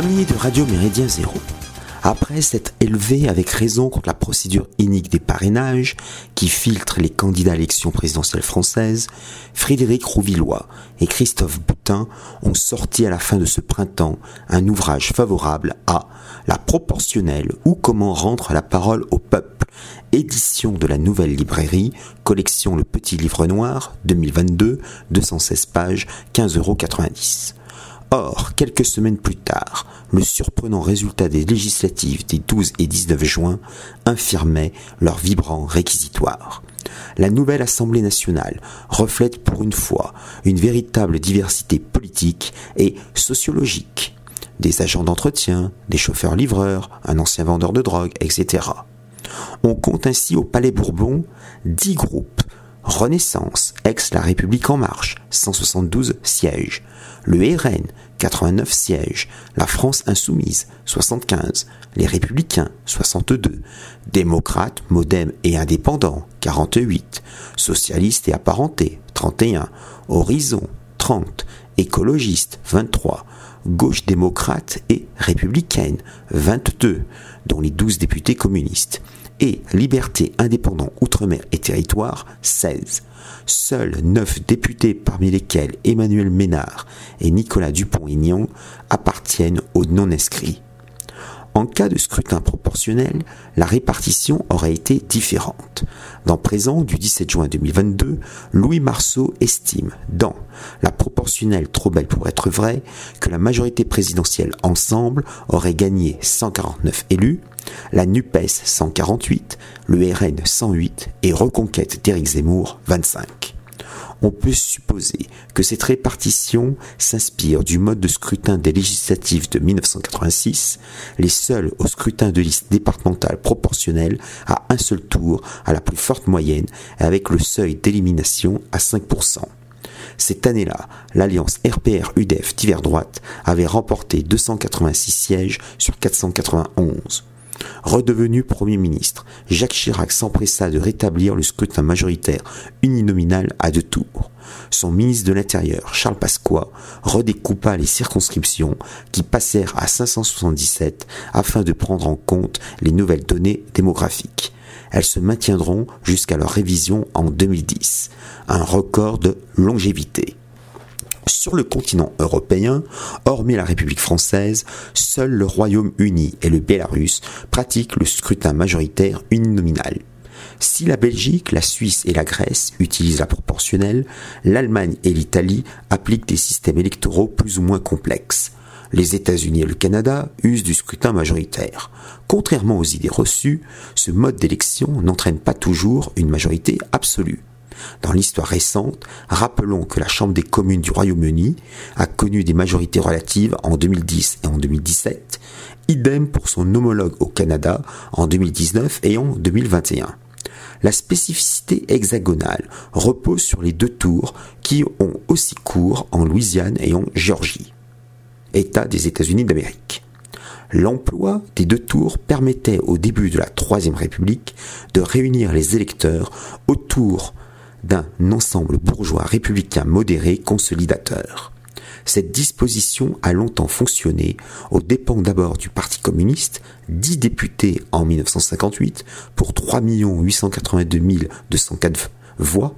Amis de Radio Méridien Zéro, après s'être élevé avec raison contre la procédure inique des parrainages qui filtre les candidats à l'élection présidentielle française, Frédéric Rouvillois et Christophe Boutin ont sorti à la fin de ce printemps un ouvrage favorable à la proportionnelle ou comment rendre la parole au peuple, édition de la nouvelle librairie, collection Le Petit Livre Noir, 2022, 216 pages, 15,90 euros. Or, quelques semaines plus tard, le surprenant résultat des législatives des 12 et 19 juin infirmait leur vibrant réquisitoire. La nouvelle Assemblée nationale reflète pour une fois une véritable diversité politique et sociologique. Des agents d'entretien, des chauffeurs-livreurs, un ancien vendeur de drogue, etc. On compte ainsi au Palais Bourbon dix groupes. Renaissance, ex-La République en marche, 172 sièges. Le RN, 89 sièges, la France insoumise, 75, les républicains, 62, démocrates, modem et indépendants, 48, socialistes et apparentés, 31, horizon, 30, écologistes, 23, gauche démocrate et républicaine, 22, dont les 12 députés communistes, et Liberté, Indépendant, Outre-mer et Territoire, 16. Seuls 9 députés, parmi lesquels Emmanuel Ménard et Nicolas Dupont-Aignan, appartiennent aux non-inscrits. En cas de scrutin proportionnel, la répartition aurait été différente. Dans Présent du 17 juin 2022, Louis Marceau estime, dans La proportionnelle trop belle pour être vraie, que la majorité présidentielle ensemble aurait gagné 149 élus, la NUPES 148, le RN 108 et Reconquête d'Éric Zemmour 25 on peut supposer que cette répartition s'inspire du mode de scrutin des législatives de 1986, les seuls au scrutin de liste départementale proportionnelle à un seul tour à la plus forte moyenne avec le seuil d'élimination à 5%. Cette année-là, l'alliance RPR-UDF divers droite avait remporté 286 sièges sur 491. Redevenu Premier ministre, Jacques Chirac s'empressa de rétablir le scrutin majoritaire uninominal à deux tours. Son ministre de l'Intérieur, Charles Pasqua, redécoupa les circonscriptions qui passèrent à 577 afin de prendre en compte les nouvelles données démographiques. Elles se maintiendront jusqu'à leur révision en 2010, un record de longévité. Sur le continent européen, hormis la République française, seul le Royaume-Uni et le Bélarus pratiquent le scrutin majoritaire uninominal. Si la Belgique, la Suisse et la Grèce utilisent la proportionnelle, l'Allemagne et l'Italie appliquent des systèmes électoraux plus ou moins complexes. Les États-Unis et le Canada usent du scrutin majoritaire. Contrairement aux idées reçues, ce mode d'élection n'entraîne pas toujours une majorité absolue. Dans l'histoire récente, rappelons que la Chambre des communes du Royaume-Uni a connu des majorités relatives en 2010 et en 2017, idem pour son homologue au Canada en 2019 et en 2021. La spécificité hexagonale repose sur les deux tours qui ont aussi cours en Louisiane et en Géorgie, État des États-Unis d'Amérique. L'emploi des deux tours permettait au début de la Troisième République de réunir les électeurs autour d'un ensemble bourgeois républicain modéré consolidateur. Cette disposition a longtemps fonctionné aux dépens d'abord du Parti communiste, 10 députés en 1958 pour 3 882 204 voix,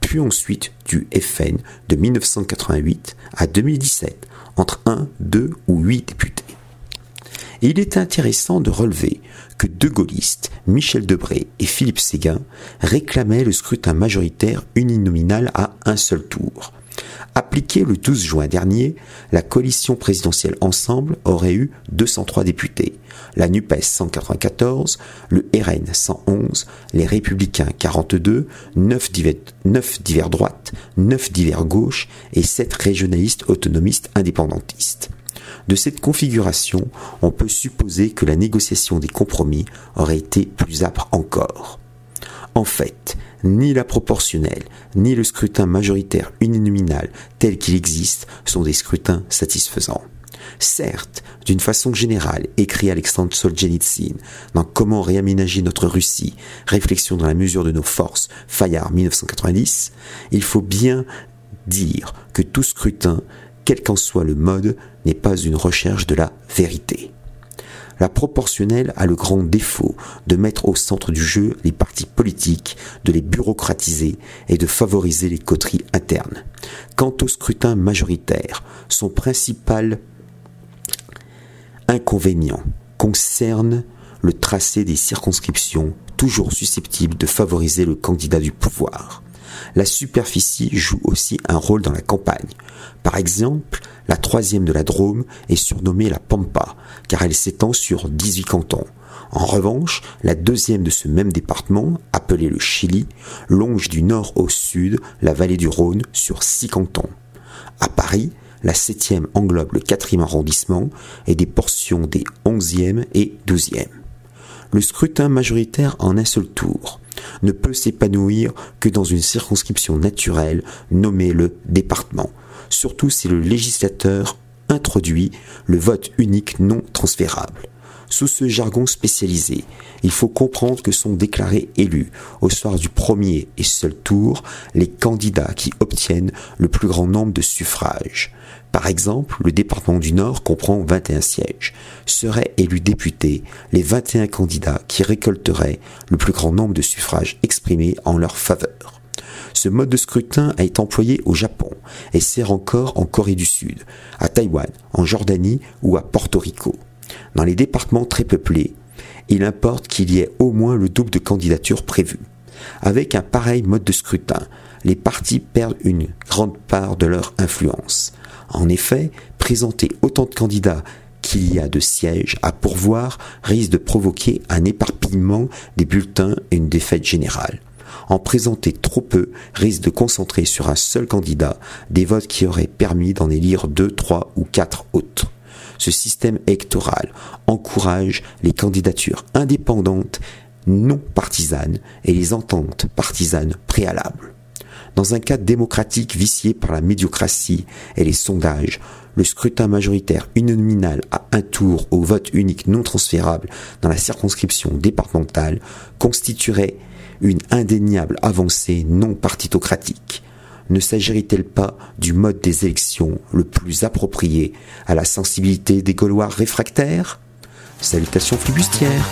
puis ensuite du FN de 1988 à 2017 entre 1, 2 ou 8 députés. Il est intéressant de relever que deux gaullistes, Michel Debré et Philippe Séguin, réclamaient le scrutin majoritaire uninominal à un seul tour. Appliqué le 12 juin dernier, la coalition présidentielle Ensemble aurait eu 203 députés, la NUPES 194, le RN 111, les Républicains 42, 9 divers, 9 divers droites, 9 divers gauches et 7 régionalistes autonomistes indépendantistes. De cette configuration, on peut supposer que la négociation des compromis aurait été plus âpre encore. En fait, ni la proportionnelle, ni le scrutin majoritaire uninominal tel qu'il existe sont des scrutins satisfaisants. Certes, d'une façon générale, écrit Alexandre Solzhenitsyn dans Comment réaménager notre Russie, réflexion dans la mesure de nos forces, Fayard 1990, il faut bien dire que tout scrutin quel qu'en soit le mode, n'est pas une recherche de la vérité. La proportionnelle a le grand défaut de mettre au centre du jeu les partis politiques, de les bureaucratiser et de favoriser les coteries internes. Quant au scrutin majoritaire, son principal inconvénient concerne le tracé des circonscriptions toujours susceptibles de favoriser le candidat du pouvoir. La superficie joue aussi un rôle dans la campagne. Par exemple, la troisième de la Drôme est surnommée la Pampa, car elle s'étend sur 18 cantons. En revanche, la deuxième de ce même département, appelée le Chili, longe du nord au sud la vallée du Rhône sur six cantons. À Paris, la septième englobe le quatrième arrondissement et des portions des onzième et douzième. Le scrutin majoritaire en un seul tour ne peut s'épanouir que dans une circonscription naturelle nommée le département, surtout si le législateur introduit le vote unique non transférable. Sous ce jargon spécialisé, il faut comprendre que sont déclarés élus, au soir du premier et seul tour, les candidats qui obtiennent le plus grand nombre de suffrages. Par exemple, le département du Nord comprend 21 sièges. Seraient élus députés les 21 candidats qui récolteraient le plus grand nombre de suffrages exprimés en leur faveur. Ce mode de scrutin a été employé au Japon et sert encore en Corée du Sud, à Taïwan, en Jordanie ou à Porto Rico. Dans les départements très peuplés, il importe qu'il y ait au moins le double de candidatures prévues. Avec un pareil mode de scrutin, les partis perdent une grande part de leur influence. En effet, présenter autant de candidats qu'il y a de sièges à pourvoir risque de provoquer un éparpillement des bulletins et une défaite générale en présenter trop peu risque de concentrer sur un seul candidat des votes qui auraient permis d'en élire deux, trois ou quatre autres. Ce système électoral encourage les candidatures indépendantes, non partisanes et les ententes partisanes préalables. Dans un cadre démocratique vicié par la médiocratie et les sondages, le scrutin majoritaire uninominal à un tour au vote unique non transférable dans la circonscription départementale constituerait une indéniable avancée non partitocratique. Ne s'agirait-il pas du mode des élections le plus approprié à la sensibilité des Gaulois réfractaires? Salutations flibustières